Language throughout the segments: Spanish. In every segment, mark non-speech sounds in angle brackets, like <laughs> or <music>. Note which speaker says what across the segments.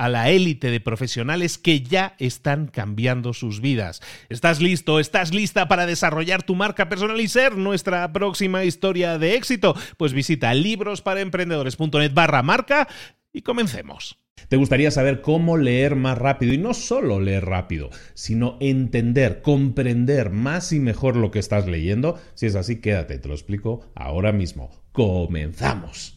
Speaker 1: a la élite de profesionales que ya están cambiando sus vidas. ¿Estás listo? ¿Estás lista para desarrollar tu marca personal y ser nuestra próxima historia de éxito? Pues visita librosparaemprendedores.net barra marca y comencemos. ¿Te gustaría saber cómo leer más rápido? Y no solo leer rápido, sino entender, comprender más y mejor lo que estás leyendo. Si es así, quédate, te lo explico ahora mismo. Comenzamos.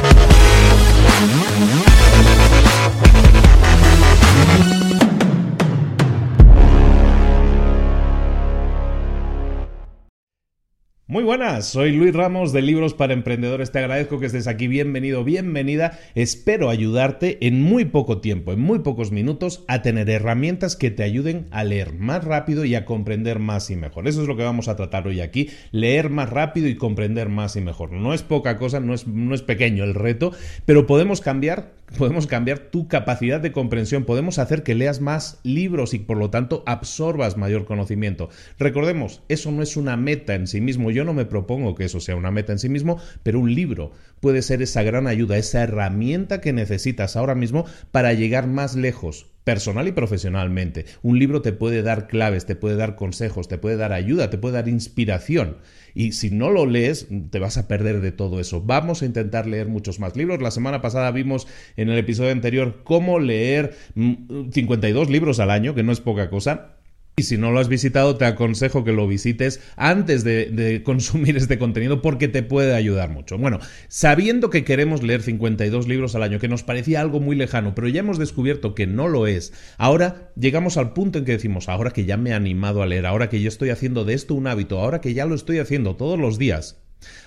Speaker 1: Muy buenas, soy Luis Ramos de Libros para Emprendedores. Te agradezco que estés aquí. Bienvenido, bienvenida. Espero ayudarte en muy poco tiempo, en muy pocos minutos, a tener herramientas que te ayuden a leer más rápido y a comprender más y mejor. Eso es lo que vamos a tratar hoy aquí. Leer más rápido y comprender más y mejor. No es poca cosa, no es, no es pequeño el reto, pero podemos cambiar podemos cambiar tu capacidad de comprensión, podemos hacer que leas más libros y por lo tanto absorbas mayor conocimiento. Recordemos, eso no es una meta en sí mismo, yo no me propongo que eso sea una meta en sí mismo, pero un libro puede ser esa gran ayuda, esa herramienta que necesitas ahora mismo para llegar más lejos, personal y profesionalmente. Un libro te puede dar claves, te puede dar consejos, te puede dar ayuda, te puede dar inspiración. Y si no lo lees, te vas a perder de todo eso. Vamos a intentar leer muchos más libros. La semana pasada vimos en el episodio anterior cómo leer 52 mm, libros al año, que no es poca cosa. Y si no lo has visitado, te aconsejo que lo visites antes de, <laughs> consumir este contenido porque te puede ayudar mucho. Bueno, sabiendo que queremos leer 52 libros al año, que nos parecía algo muy lejano, pero ya hemos descubierto que no lo es, ahora llegamos al punto en que decimos, ahora que ya me he animado a leer, ahora que yo estoy haciendo de esto un hábito, ahora que ya lo estoy haciendo todos los días,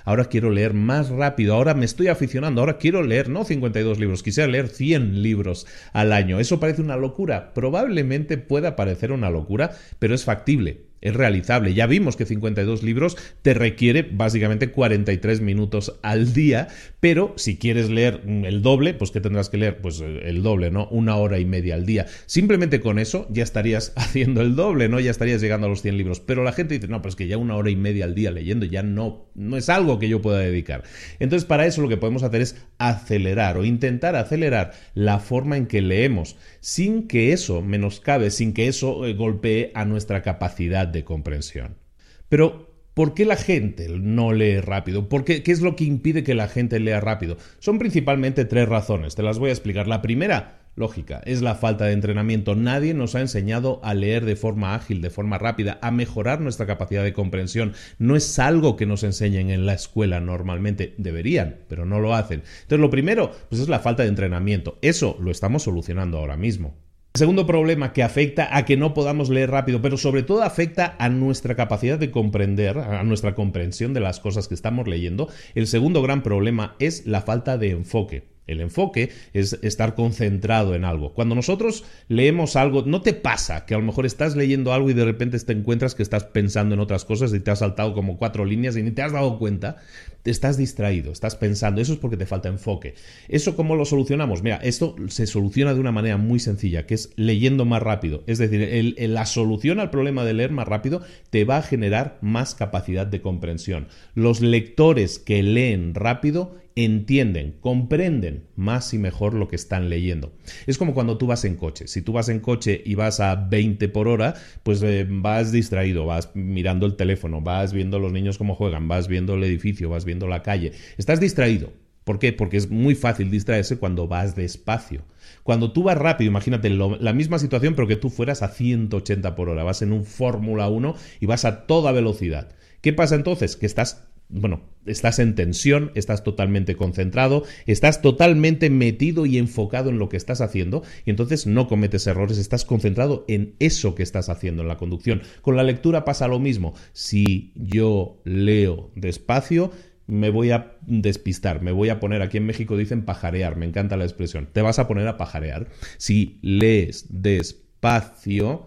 Speaker 1: Ahora quiero leer más rápido, ahora me estoy aficionando, ahora quiero leer no 52 libros, quisiera leer 100 libros al año. ¿Eso parece una locura? Probablemente pueda parecer una locura, pero es factible es realizable. Ya vimos que 52 libros te requiere básicamente 43 minutos al día, pero si quieres leer el doble, pues ¿qué tendrás que leer? Pues eh, el doble, ¿no? Una hora y media al día. Simplemente con eso ya estarías <laughs> haciendo el doble, ¿no? Ya estarías llegando a los 100 libros. Pero la gente dice, no, pero es que ya una hora y media al día leyendo ya no, no es algo que yo pueda dedicar. Entonces, para eso lo que podemos hacer es acelerar o intentar acelerar la forma en que leemos, sin que eso menoscabe, sin que eso eh, golpee a nuestra capacidad de comprensión. Pero, ¿por qué la gente no lee rápido? ¿Por qué, ¿Qué es lo que impide que la gente lea rápido? Son principalmente tres razones, te las voy a explicar. La primera, lógica, es la falta de entrenamiento. Nadie nos ha enseñado a leer de forma ágil, de forma rápida, a mejorar nuestra capacidad de comprensión. No es algo que nos enseñen en la escuela normalmente. Deberían, pero no lo hacen. Entonces, lo primero, pues es la falta de entrenamiento. Eso lo estamos solucionando ahora mismo. El segundo problema que afecta a que no podamos leer rápido, pero sobre todo afecta a nuestra capacidad de comprender, a nuestra comprensión de las cosas que estamos leyendo. El segundo gran problema es la falta de enfoque. El enfoque es estar concentrado en algo. Cuando nosotros leemos algo, no te pasa que a lo mejor estás leyendo algo y de repente te encuentras que estás pensando en otras cosas y te has saltado como cuatro líneas y ni te has dado cuenta. Te estás distraído, estás pensando. Eso es porque te falta enfoque. ¿Eso cómo lo solucionamos? Mira, esto se soluciona de una manera muy sencilla, que es leyendo más rápido. Es decir, la solución al problema de leer más rápido te va a generar más capacidad de comprensión. Los lectores que leen rápido entienden, comprenden más y mejor lo que están leyendo. Es como cuando tú vas en coche. Si tú vas en coche y vas a 20 por hora, pues eh, vas distraído, vas mirando el teléfono, vas viendo los niños cómo juegan, vas viendo el edificio, vas viendo la calle. Estás distraído. ¿Por qué? Porque es muy fácil distraerse cuando vas despacio. Cuando tú vas rápido, imagínate la misma situación, pero que tú fueras a 180 por hora, vas en un Fórmula 1 y vas a toda velocidad. ¿Qué pasa entonces? Que estás bueno, estás en tensión, estás totalmente concentrado, estás totalmente metido y enfocado en lo que estás haciendo y entonces no cometes errores, estás concentrado en eso que estás haciendo en la conducción. Con la lectura pasa lo mismo. Si yo leo despacio, me voy a despistar, me voy a poner, aquí en México dicen pajarear, me encanta la expresión, te vas a poner a pajarear. Si lees despacio,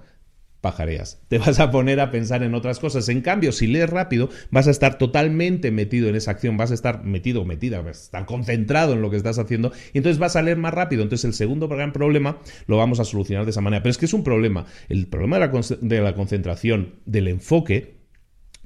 Speaker 1: pajareas. Te <laughs> vas a poner a pensar en otras cosas. En cambio, si lees rápido, vas a estar totalmente metido en esa acción, vas a estar metido o metida, vas a estar concentrado en lo que estás haciendo y entonces vas a leer más rápido. Entonces, el segundo gran problema lo vamos a solucionar de esa manera. Pero es que es un problema. El problema de la, de la concentración, del enfoque,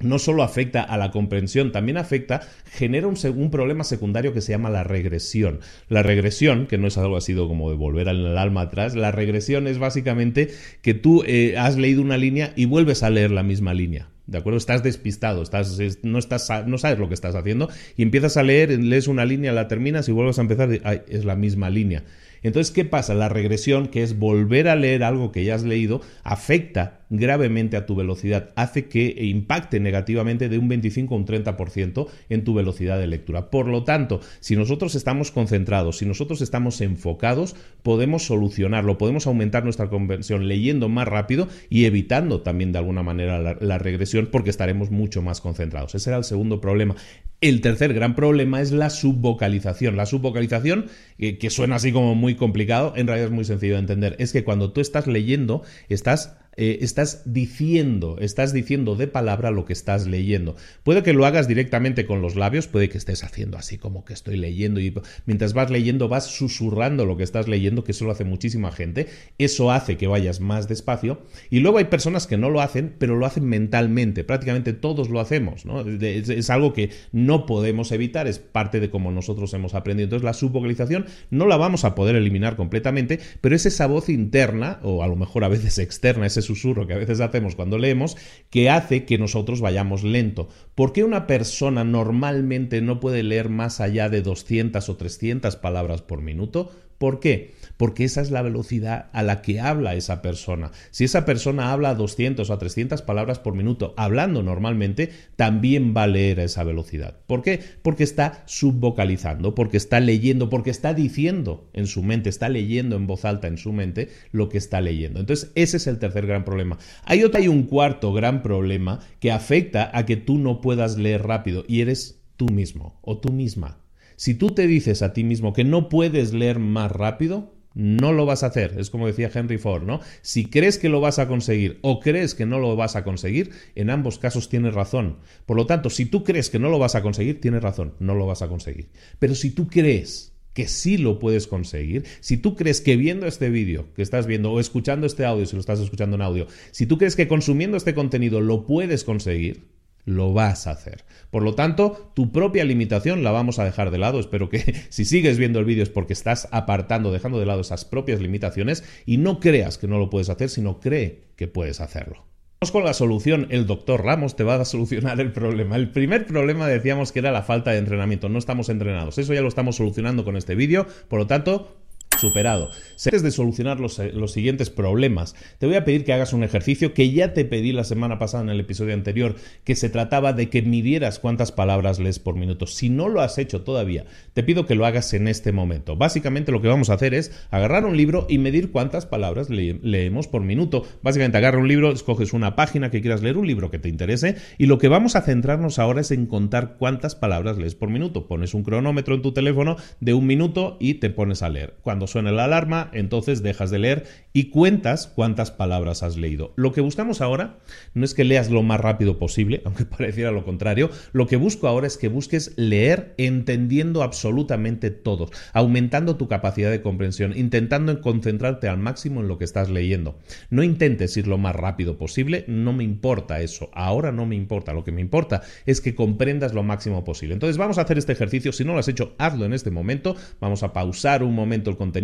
Speaker 1: no solo afecta a la comprensión, también afecta, genera un, problema secundario que se llama la regresión. La regresión, que no es algo así como de volver al alma atrás, la regresión es básicamente que tú eh, has leído una línea y vuelves a leer la misma línea. ¿De acuerdo? Estás despistado, estás, no, estás, no sabes lo que estás haciendo y empiezas a leer, lees una línea, la terminas y vuelves a empezar, es la misma línea. Entonces, ¿qué pasa? La regresión, que es volver a leer algo que ya has leído, afecta gravemente a tu velocidad, hace que impacte negativamente de un 25 a un 30% en tu velocidad de lectura. Por lo tanto, si nosotros estamos concentrados, si nosotros estamos enfocados, podemos solucionarlo, podemos aumentar nuestra conversión leyendo más rápido y evitando también de alguna manera la, regresión porque estaremos mucho más concentrados. Ese era el segundo problema. El tercer gran problema es la subvocalización. La subvocalización, que suena así como muy complicado, en realidad es muy sencillo de entender. Es que cuando tú estás leyendo, estás eh, estás diciendo, estás diciendo de palabra lo que estás leyendo. Puede que lo hagas directamente con los labios, puede que estés haciendo así como que estoy leyendo y mientras vas leyendo vas susurrando lo que estás leyendo, que eso lo hace muchísima gente. Eso hace que vayas más despacio. Y luego hay personas que no lo hacen, pero lo hacen mentalmente. Prácticamente todos lo hacemos. ¿no? Es, algo que no podemos evitar, es parte de cómo nosotros hemos aprendido. Entonces la subvocalización no la vamos a poder eliminar completamente, pero es esa voz interna, o a lo mejor a veces externa, ese susurro que a veces hacemos cuando leemos, que hace que nosotros vayamos lento. ¿Por qué una persona normalmente no puede leer más allá de 200 o 300 palabras por minuto? ¿Por qué? Porque esa es la velocidad a la que habla esa persona. Si esa persona habla a 200 o a 300 palabras por minuto, hablando normalmente, también va a leer a esa velocidad. ¿Por qué? Porque está subvocalizando, porque está leyendo, porque está diciendo en su mente, está leyendo en voz alta en su mente lo que está leyendo. Entonces, ese es el tercer gran problema. Hay otro, hay un cuarto gran problema que afecta a que tú no puedas leer rápido y eres tú mismo o tú misma. Si tú te dices a ti mismo que no puedes leer más rápido, no lo vas a hacer. Es como decía Henry Ford, ¿no? Si crees que lo vas a conseguir o crees que no lo vas a conseguir, en ambos casos tienes razón. Por lo tanto, si tú crees que no lo vas a conseguir, tienes razón, no lo vas a conseguir. Pero si tú crees que sí lo puedes conseguir, si tú crees que viendo este vídeo que estás viendo o escuchando este audio, si lo estás escuchando en audio, si tú crees que consumiendo este contenido lo puedes conseguir, lo vas a hacer. Por lo tanto, tu propia limitación la vamos a dejar de lado. Espero que <laughs> si sigues viendo el vídeo es porque estás apartando, dejando de lado esas propias limitaciones y no creas que no lo puedes hacer, sino cree que puedes hacerlo. Vamos con la solución. El doctor Ramos te va a solucionar el problema. El primer problema decíamos que era la falta de entrenamiento. No estamos entrenados. Eso ya lo estamos solucionando con este vídeo. Por lo tanto, superado. Antes de solucionar los, eh, los, siguientes problemas, te voy a pedir que hagas un ejercicio que ya te pedí la semana pasada en el episodio anterior, que se trataba de que midieras cuántas palabras lees por minuto. Si no lo has hecho todavía, te pido que lo hagas en este momento. Básicamente lo que vamos a hacer es agarrar un libro y medir cuántas palabras leemos por minuto. Básicamente agarra un libro, escoges una página que quieras leer, un libro que te interese, y lo que vamos a centrarnos ahora es en contar cuántas palabras lees por minuto. Pones un cronómetro en tu teléfono de un minuto y te pones a leer. Cuando suene la alarma, entonces dejas de leer y cuentas cuántas palabras has leído. Lo que buscamos ahora no es que leas lo más rápido posible, <laughs> aunque pareciera lo contrario, lo que busco ahora es que busques leer entendiendo absolutamente todo, aumentando tu capacidad de comprensión, intentando concentrarte al máximo en lo que estás leyendo. No intentes ir lo más rápido posible, no me importa eso, ahora no me importa, lo que me importa es que comprendas lo máximo posible. Entonces vamos a hacer este ejercicio, si no lo has hecho, hazlo en este momento, vamos a pausar un momento el contenido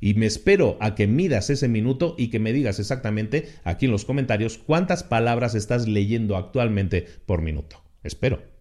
Speaker 1: y me espero a que midas ese minuto y que me digas exactamente aquí en los comentarios cuántas palabras estás leyendo actualmente por minuto. Espero.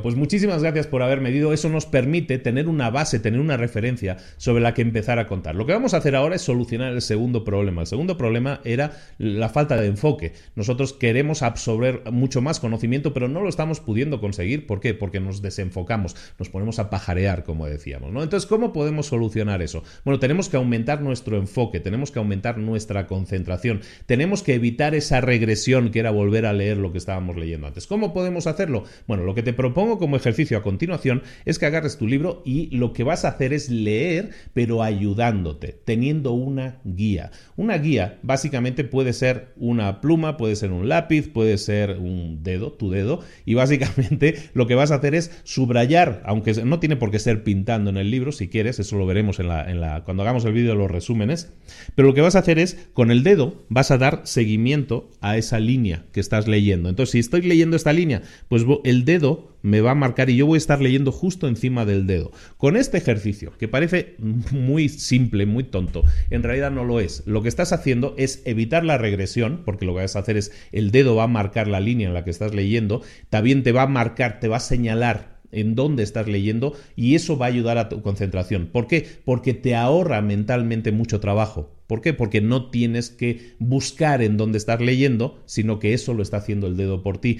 Speaker 1: Pues muchísimas gracias por haber medido. Eso nos permite tener una base, tener una referencia sobre la que empezar a contar. Lo que vamos a hacer ahora es solucionar el segundo problema. El segundo problema era la falta de enfoque. Nosotros queremos absorber mucho más conocimiento, pero no lo estamos pudiendo conseguir. ¿Por qué? Porque nos desenfocamos, nos ponemos a pajarear, como decíamos. ¿no? Entonces, ¿cómo podemos solucionar eso? Bueno, tenemos que aumentar nuestro enfoque, tenemos que aumentar nuestra concentración, tenemos que evitar esa regresión que era volver a leer lo que estábamos leyendo antes. ¿Cómo podemos hacerlo? Bueno, lo que te propongo pongo como ejercicio a continuación es que agarres tu libro y lo que vas a hacer es leer, pero ayudándote, teniendo una guía. Una guía básicamente puede ser una pluma, puede ser un lápiz, puede ser un dedo, tu dedo, y básicamente <laughs> lo que vas a hacer es subrayar, aunque no tiene por qué ser pintando en el libro, si quieres, eso lo veremos en la, en la, cuando hagamos el vídeo de los resúmenes, pero lo que vas a hacer es, con el dedo, vas a dar seguimiento a esa línea que estás leyendo. Entonces, si estoy leyendo esta línea, pues el dedo me va a marcar y yo voy a estar leyendo justo encima del dedo. Con este ejercicio, que parece muy simple, muy tonto, en realidad no lo es. Lo que estás haciendo es evitar la regresión, porque lo que vas a hacer es el dedo va a marcar la línea en la que estás leyendo, también te va a marcar, te va a señalar en dónde estás leyendo y eso va a ayudar a tu concentración. ¿Por qué? Porque te ahorra mentalmente mucho trabajo. ¿Por qué? Porque no tienes que buscar en dónde estás leyendo, sino que eso lo está haciendo el dedo por ti.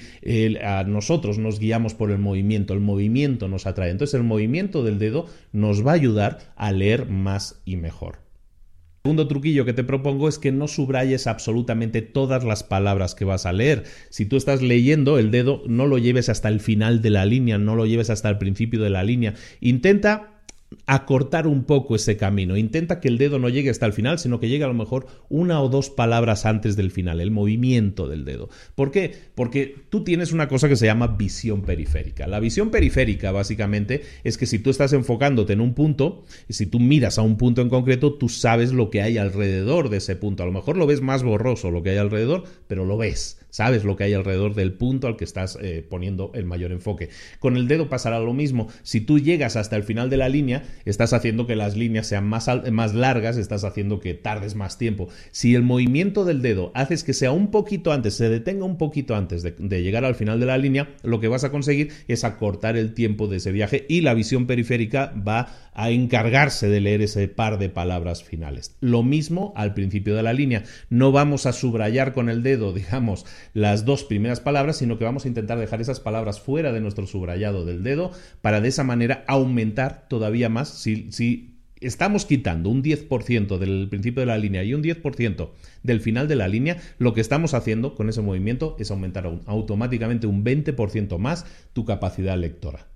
Speaker 1: a nosotros nos guiamos por el movimiento, el movimiento nos atrae. Entonces el movimiento del dedo nos va a ayudar a leer más y mejor. Segundo truquillo que te propongo es que no subrayes absolutamente todas las palabras que vas a leer. Si tú estás leyendo el dedo, no lo lleves hasta el final de la línea, no lo lleves hasta el principio de la línea. Intenta acortar un poco ese camino. Intenta que el dedo no llegue hasta el final, sino que llegue a lo mejor una o dos palabras antes del final, el movimiento del dedo. ¿Por qué? Porque tú tienes una cosa que se llama visión periférica. La visión periférica básicamente es que si tú estás enfocándote en un punto, si tú miras a un punto en concreto, tú sabes lo que hay alrededor de ese punto. A lo mejor lo ves más borroso lo que hay alrededor, pero lo ves sabes lo que hay alrededor del punto al que estás eh, poniendo el mayor enfoque. Con el dedo pasará lo mismo. Si tú llegas hasta el final de la línea, estás haciendo que las líneas sean más, más largas, estás haciendo que tardes más tiempo. Si el movimiento del dedo haces que sea un poquito antes, se detenga un poquito antes de, de llegar al final de la línea, lo que vas a conseguir es acortar el tiempo de ese viaje y la visión periférica va a encargarse de leer ese par de palabras finales. Lo mismo al principio de la línea. No vamos a subrayar con el dedo, digamos, las dos primeras palabras, sino que vamos a intentar dejar esas palabras fuera de nuestro subrayado del dedo para de esa manera aumentar todavía más si, si estamos quitando un 10% del principio de la línea y un 10% del final de la línea, lo que estamos haciendo con ese movimiento es aumentar automáticamente un 20% más tu capacidad lectora.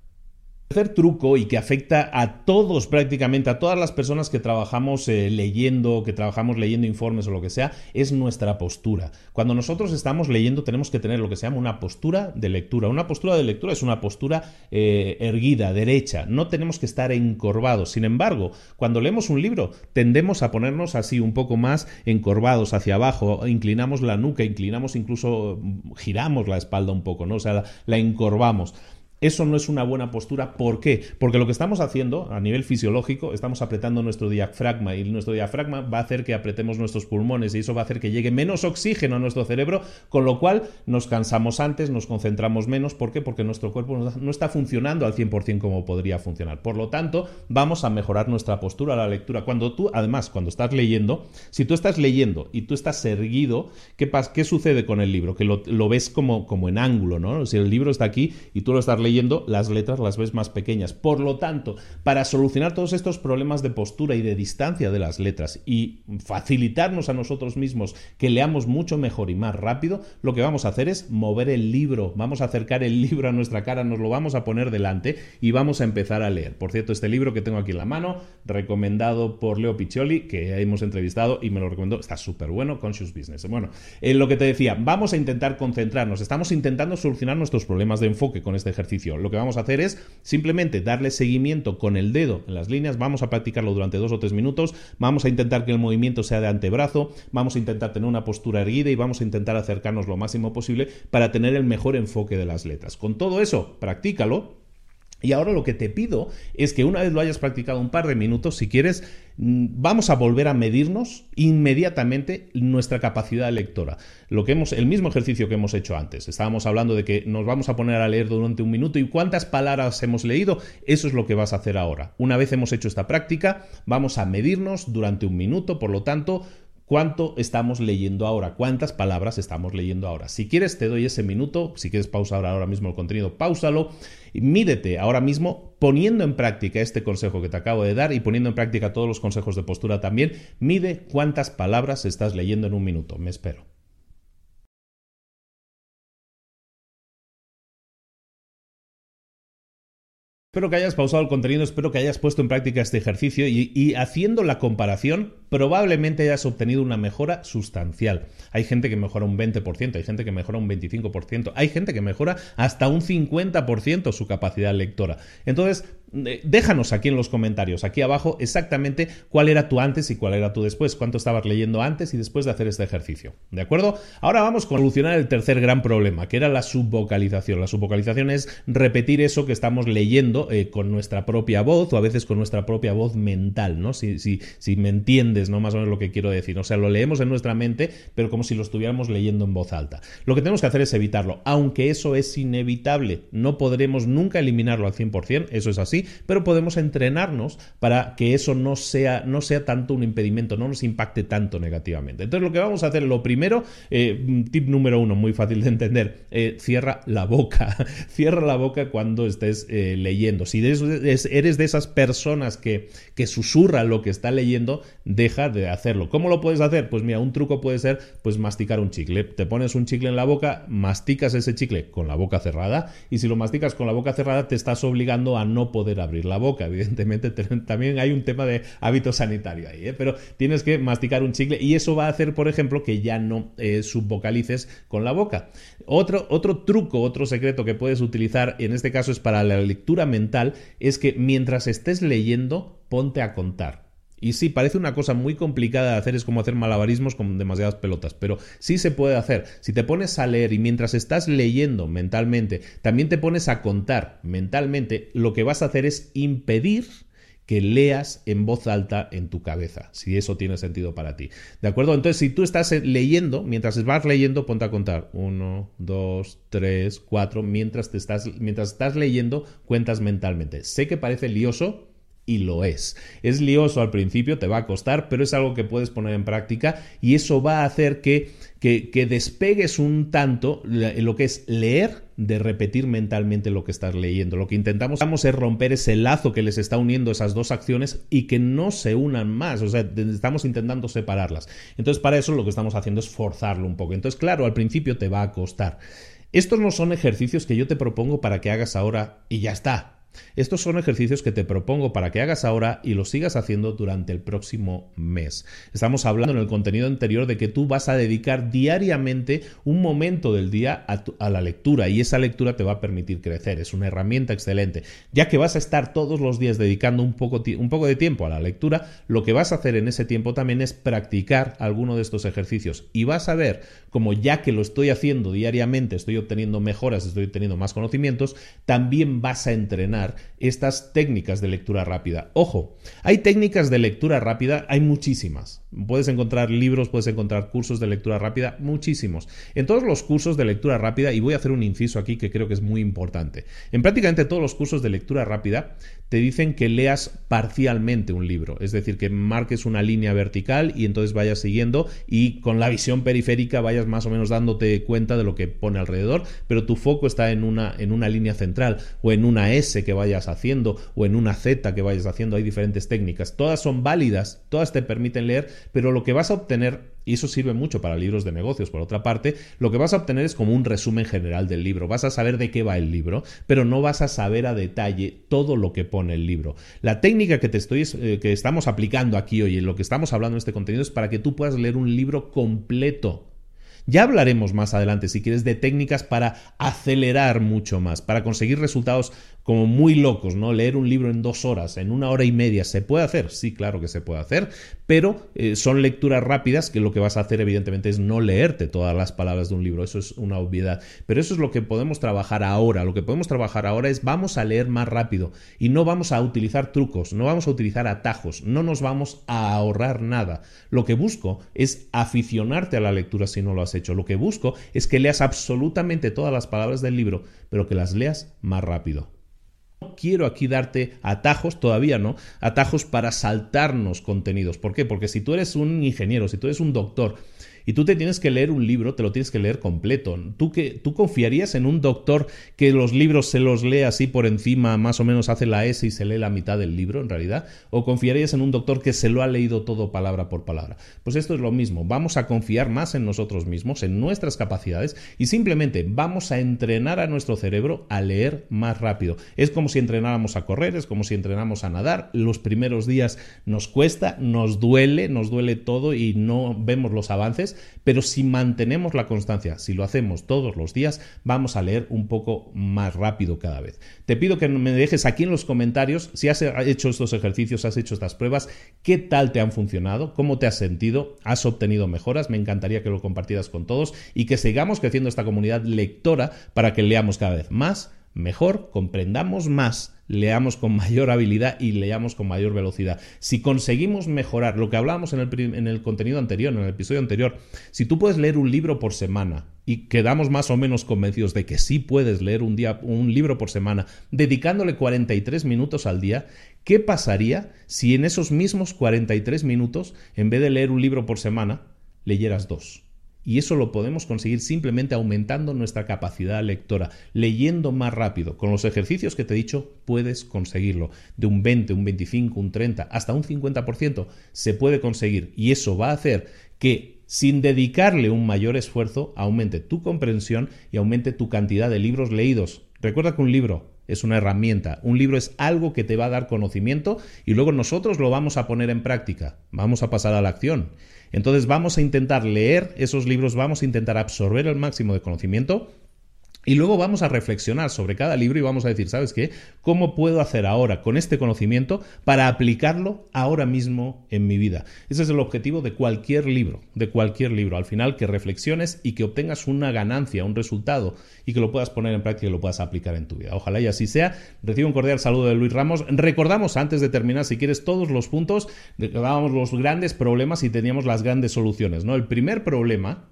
Speaker 1: Tercer truco y que afecta a todos prácticamente, a todas las personas que trabajamos eh, leyendo, que trabajamos leyendo informes o lo que sea, es nuestra postura. Cuando nosotros estamos leyendo tenemos que tener lo que se llama una postura de lectura. Una postura de lectura es una postura eh, erguida, derecha. No tenemos que estar encorvados. Sin embargo, cuando leemos un libro tendemos a ponernos así un poco más encorvados hacia abajo, inclinamos la nuca, inclinamos incluso, giramos la espalda un poco, ¿no? O sea, la encorvamos. Eso no es una buena postura. ¿Por qué? Porque lo que estamos haciendo a nivel fisiológico, estamos apretando nuestro diafragma y nuestro diafragma va a hacer que apretemos nuestros pulmones y eso va a hacer que llegue menos oxígeno a nuestro cerebro, con lo cual nos cansamos antes, nos concentramos menos. ¿Por qué? Porque nuestro cuerpo no está funcionando al 100% como podría funcionar. Por lo tanto, vamos a mejorar nuestra postura a la lectura. Cuando tú, además, cuando estás leyendo, si tú estás leyendo y tú estás erguido, ¿qué, qué sucede con el libro? Que lo, ves como, como en ángulo, ¿no? Si el libro está aquí y tú lo estás leyendo, leyendo, las letras las ves más pequeñas. Por lo tanto, para solucionar todos estos problemas de postura y de distancia de las letras y facilitarnos a nosotros mismos que leamos mucho mejor y más rápido, lo que vamos a hacer es mover el libro, vamos a acercar el <laughs> libro a nuestra cara, nos lo vamos a poner delante y vamos a empezar a leer. Por cierto, este libro que tengo aquí en la mano, recomendado por Leo Piccioli, que hemos entrevistado y me lo recomendó, está súper bueno, Conscious Business. Bueno, en lo que te decía, vamos a intentar concentrarnos, estamos intentando solucionar nuestros problemas de enfoque con este ejercicio lo que vamos a hacer es simplemente darle seguimiento con el dedo en las líneas, vamos a practicarlo durante dos o tres minutos, vamos a intentar que el movimiento sea de antebrazo, vamos a intentar tener una postura erguida y vamos a intentar acercarnos lo máximo posible para tener el mejor enfoque de las letras. Con todo eso, practícalo y ahora lo que te pido es que una vez lo hayas practicado un par de minutos, si quieres, mm, vamos a volver a medirnos inmediatamente nuestra capacidad lectora. Lo que hemos, el mismo ejercicio que hemos hecho antes. Estábamos hablando de que nos vamos a poner a leer durante un minuto y cuántas palabras hemos leído. Eso es lo que vas a hacer ahora. Una vez hemos hecho esta práctica, vamos a medirnos durante un minuto. Por lo tanto, ¿Cuánto estamos leyendo ahora? ¿Cuántas palabras estamos leyendo ahora? Si quieres, te doy ese minuto. Si quieres pausar ahora mismo el contenido, pausalo. Y mídete ahora mismo poniendo en práctica este consejo que te acabo de dar y poniendo en práctica todos los consejos de postura también. Mide cuántas palabras estás leyendo en un minuto. Me espero. Espero que hayas pausado el contenido, espero que hayas puesto en práctica este ejercicio y, haciendo la comparación probablemente hayas obtenido una mejora sustancial. Hay gente que mejora un 20%, hay gente que mejora un 25%, hay gente que mejora hasta un 50% su capacidad lectora. Entonces, eh, déjanos aquí en los comentarios, aquí abajo, exactamente cuál era tu antes y cuál era tu después, cuánto estabas leyendo antes y después de hacer este ejercicio. ¿De acuerdo? Ahora vamos con solucionar el tercer gran problema, que era la subvocalización. La subvocalización es repetir eso que estamos leyendo eh, con nuestra propia voz o a veces con nuestra propia voz mental, ¿no? Si, si, si me entiendes, ¿no? Más o menos lo que quiero decir. O sea, lo leemos en nuestra mente, pero como si lo estuviéramos leyendo en voz alta. Lo que tenemos que hacer es evitarlo, aunque eso es inevitable. No podremos nunca eliminarlo al 100%, eso es así pero podemos entrenarnos para que eso no sea, no sea tanto un impedimento, no nos impacte tanto negativamente. Entonces lo que vamos a hacer, lo primero, eh, tip número uno, muy fácil de entender, eh, cierra la boca, <laughs> cierra la boca cuando estés eh, leyendo. Si eres, de esas personas que, que susurra lo que está leyendo, deja de hacerlo. ¿Cómo lo puedes hacer? Pues mira, un truco puede ser pues masticar un chicle. Te pones un chicle en la boca, masticas ese chicle con la boca cerrada y si lo masticas con la boca cerrada te estás obligando a no poder abrir la boca. Evidentemente también hay un tema de hábito sanitario ahí, ¿eh? pero tienes que masticar un chicle y eso va a hacer, por ejemplo, que ya no eh, subvocalices con la boca. Otro, otro truco, otro secreto que puedes utilizar, en este caso es para la lectura mental, es que mientras estés leyendo, ponte a contar. Y sí, parece una cosa muy complicada de hacer, es como hacer malabarismos con demasiadas pelotas, pero sí se puede hacer. Si te pones a leer y mientras estás leyendo mentalmente, también te pones a contar mentalmente, lo que vas a hacer es impedir que leas en voz alta en tu cabeza, si eso tiene sentido para ti. ¿De acuerdo? Entonces, si tú estás leyendo, mientras vas leyendo, ponte a contar. Uno, dos, tres, cuatro. Mientras, te estás, mientras estás leyendo, cuentas mentalmente. Sé que parece lioso, y lo es. Es lioso al principio, te va a costar, pero es algo que puedes poner en práctica y eso va a hacer que, que, despegues un tanto lo que es leer de repetir mentalmente lo que estás leyendo. Lo que intentamos es romper ese lazo que les está uniendo esas dos acciones y que no se unan más. O sea, estamos intentando separarlas. Entonces, para eso lo que estamos haciendo es forzarlo un poco. Entonces, claro, al principio te va a costar. Estos no son ejercicios que yo te propongo para que hagas ahora y ya está Estos son ejercicios que te propongo para que hagas ahora y los sigas haciendo durante el próximo mes. Estamos hablando en el contenido anterior de que tú vas a dedicar diariamente un momento del día a, la lectura y esa lectura te va a permitir crecer. Es una herramienta excelente. Ya que vas a estar todos los días dedicando un poco, un poco de tiempo a la lectura, lo que vas a hacer en ese tiempo también es practicar alguno de estos ejercicios y vas a ver como ya que lo estoy haciendo diariamente, estoy obteniendo mejoras, estoy obteniendo más conocimientos, también vas a entrenar estas técnicas de lectura rápida. Ojo, hay técnicas de lectura rápida, hay muchísimas. Puedes encontrar libros, puedes encontrar cursos de lectura rápida, muchísimos. En todos los cursos de lectura rápida, y voy a hacer un inciso aquí que creo que es muy importante, en prácticamente todos los cursos de lectura rápida te dicen que leas parcialmente un libro, es decir, que marques una línea vertical y entonces vayas siguiendo y con la visión periférica vayas más o menos dándote cuenta de lo que pone alrededor, pero tu foco está en una, en una línea central o en una S que vayas haciendo o en una Z que vayas haciendo, hay diferentes técnicas, todas son válidas, todas te permiten leer, pero lo que vas a obtener y eso sirve mucho para libros de negocios, por otra parte, lo que vas a obtener es como un resumen general del libro. Vas a saber de qué va el libro, pero no vas a saber a detalle todo lo que pone el libro. La técnica que te estoy eh, que estamos aplicando aquí hoy en lo que estamos hablando en este contenido es para que tú puedas leer un libro completo. Ya hablaremos más adelante, si quieres, de técnicas para acelerar mucho más, para conseguir resultados como muy locos, ¿no? Leer un libro en dos horas, en una hora y media, ¿se puede hacer? Sí, claro que se puede hacer, pero eh, son lecturas rápidas que lo que vas a hacer evidentemente es no leerte todas las palabras de un libro, eso es una obviedad, pero eso es lo que podemos trabajar ahora, lo que podemos trabajar ahora es vamos a leer más rápido y no vamos a utilizar trucos, no vamos a utilizar atajos, no nos vamos a ahorrar nada. Lo que busco es aficionarte a la lectura si no lo has hecho, lo que busco es que leas absolutamente todas las palabras del libro, pero que las leas más rápido quiero aquí darte atajos, todavía no, atajos para saltarnos contenidos. ¿Por qué? Porque si tú eres un ingeniero, si tú eres un doctor, y tú te tienes que leer un libro, te lo tienes que leer completo. ¿Tú, que, ¿Tú confiarías en un doctor que los libros se los lee así por encima, más o menos hace la S y se lee la mitad del libro en realidad? ¿O confiarías en un doctor que se lo ha leído todo palabra por palabra? Pues esto es lo mismo, vamos a confiar más en nosotros mismos, en nuestras capacidades y simplemente vamos a entrenar a nuestro cerebro a leer más rápido. Es como si entrenáramos a correr, es como si entrenamos a nadar. Los primeros días nos cuesta, nos duele, nos duele todo y no vemos los avances pero si mantenemos la constancia, si lo hacemos todos los días, vamos a leer un poco más rápido cada vez. Te pido que me dejes aquí en los comentarios si has hecho estos ejercicios, has hecho estas pruebas, qué tal te han funcionado, cómo te has sentido, has obtenido mejoras, me encantaría que lo compartieras con todos y que sigamos creciendo esta comunidad lectora para que leamos cada vez más, mejor, comprendamos más leamos con mayor habilidad y leamos con mayor velocidad. Si conseguimos mejorar lo que hablábamos en el, en el contenido anterior, en el episodio anterior, si tú puedes leer un libro por semana y quedamos más o menos convencidos de que sí puedes leer un, día, un libro por semana, dedicándole 43 minutos al día, ¿qué pasaría si en esos mismos 43 minutos, en vez de leer un libro por semana, leyeras dos? Y eso lo podemos conseguir simplemente aumentando nuestra capacidad lectora, leyendo más rápido. Con los ejercicios que te he dicho, puedes conseguirlo. De un 20, un 25, un 30, hasta un 50% se puede conseguir. Y eso va a hacer que sin dedicarle un mayor esfuerzo, aumente tu comprensión y aumente tu cantidad de libros leídos. Recuerda que un libro es una herramienta, un libro es algo que te va a dar conocimiento y luego nosotros lo vamos a poner en práctica, vamos a pasar a la acción. Entonces vamos a intentar leer esos libros, vamos a intentar absorber el máximo de conocimiento y luego vamos a reflexionar sobre cada libro y vamos a decir, ¿sabes qué? ¿Cómo puedo hacer ahora con este conocimiento para aplicarlo ahora mismo en mi vida? Ese es el objetivo de cualquier libro, de cualquier libro. Al final, que reflexiones y que obtengas una ganancia, un resultado y que lo puedas poner en práctica y lo puedas aplicar en tu vida. Ojalá y así sea. Recibo un cordial saludo de Luis Ramos. Recordamos antes de terminar, si quieres, todos los puntos, recordábamos los grandes problemas y teníamos las grandes soluciones. ¿no? El primer problema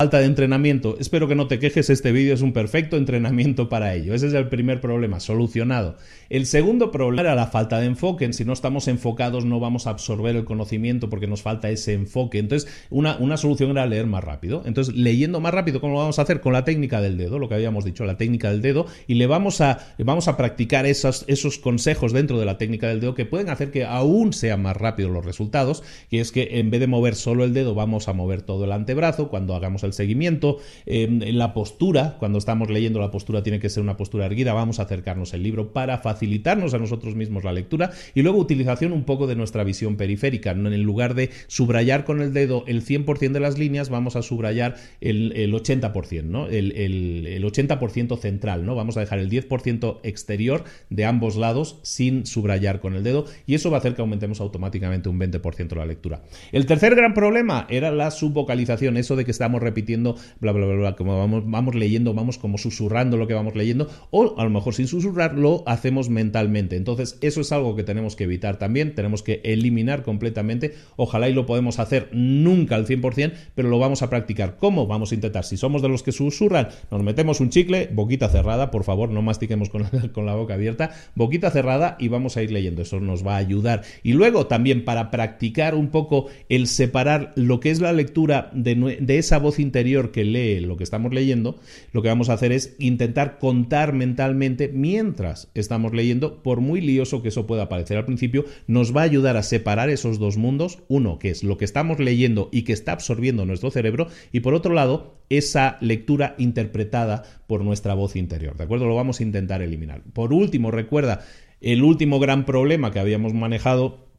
Speaker 1: Falta de entrenamiento. Espero que no te quejes, este vídeo es un perfecto entrenamiento para ello. Ese es el primer problema, solucionado. El segundo problema era la falta de enfoque. Si no estamos enfocados no vamos a absorber el conocimiento porque nos falta ese enfoque. Entonces, una, solución era leer más rápido. Entonces, leyendo más rápido, ¿cómo lo vamos a hacer? Con la técnica del dedo, lo que habíamos dicho, la técnica del dedo, y le vamos a, vamos a practicar esos, esos consejos dentro de la técnica del dedo que pueden hacer que aún sean más rápidos los resultados, y es que en vez de mover solo el dedo, vamos a mover todo el antebrazo. Cuando hagamos el el seguimiento, en la postura, cuando estamos leyendo la postura tiene que ser una postura erguida, vamos a acercarnos el libro para facilitarnos a nosotros mismos la lectura y luego utilización un poco de nuestra visión periférica. En lugar de subrayar con el dedo el 100% de las líneas, vamos a subrayar el, 80%, ¿no? El, el 80% central, ¿no? Vamos a dejar el 10% exterior de ambos lados sin subrayar con el dedo y eso va a hacer que aumentemos automáticamente un 20% la lectura. El tercer gran problema era la subvocalización, eso de que estamos repitiendo bla bla bla, bla como vamos, vamos leyendo, vamos como susurrando lo que vamos leyendo o a lo mejor sin susurrar lo hacemos mentalmente. Entonces eso es algo que tenemos que evitar también, tenemos que eliminar completamente, ojalá y lo podemos hacer nunca al 100%, pero lo vamos a practicar. ¿Cómo? Vamos a intentar, si somos de los que susurran, nos metemos un chicle, boquita cerrada, por favor, no mastiquemos con con la boca abierta, boquita cerrada y vamos a ir leyendo, eso nos va a ayudar. Y luego también para practicar un poco el separar lo que es la lectura de, de esa voz interior que lee lo que estamos leyendo, lo que vamos a hacer es intentar contar mentalmente mientras estamos leyendo, por muy lioso que eso pueda parecer al principio, nos va a ayudar a separar esos dos mundos, uno que es lo que estamos leyendo y que está absorbiendo nuestro cerebro, y por otro lado, esa lectura interpretada por nuestra voz interior, ¿de acuerdo? Lo vamos a intentar eliminar. Por último, recuerda, el último gran problema que habíamos manejado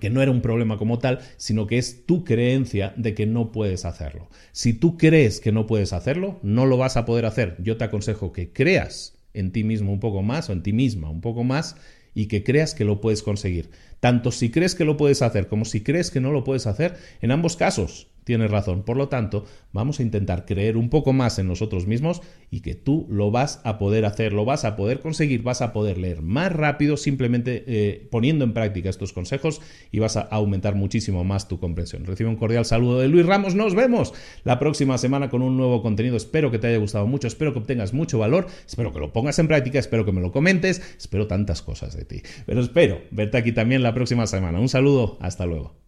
Speaker 1: que no era un problema como tal, sino que es tu creencia de que no puedes hacerlo. Si tú crees que no puedes hacerlo, no lo vas a poder hacer. Yo te aconsejo que creas en ti mismo un poco más o en ti misma un poco más y que creas que lo puedes conseguir. Tanto si crees que lo puedes hacer como si crees que no lo puedes hacer, en ambos casos tienes razón. Por lo tanto, vamos a intentar creer un poco más en nosotros mismos y que tú lo vas a poder hacer, lo vas a poder conseguir, vas a poder leer más rápido simplemente eh, poniendo en práctica estos consejos y vas a aumentar muchísimo más tu comprensión. Recibe un cordial saludo de Luis Ramos. Nos vemos la próxima semana con un nuevo contenido. Espero que te haya gustado mucho, espero que obtengas mucho valor, espero que lo pongas en práctica, espero que me lo comentes, espero tantas cosas de ti. Pero espero verte aquí también la próxima semana. Un saludo, hasta luego.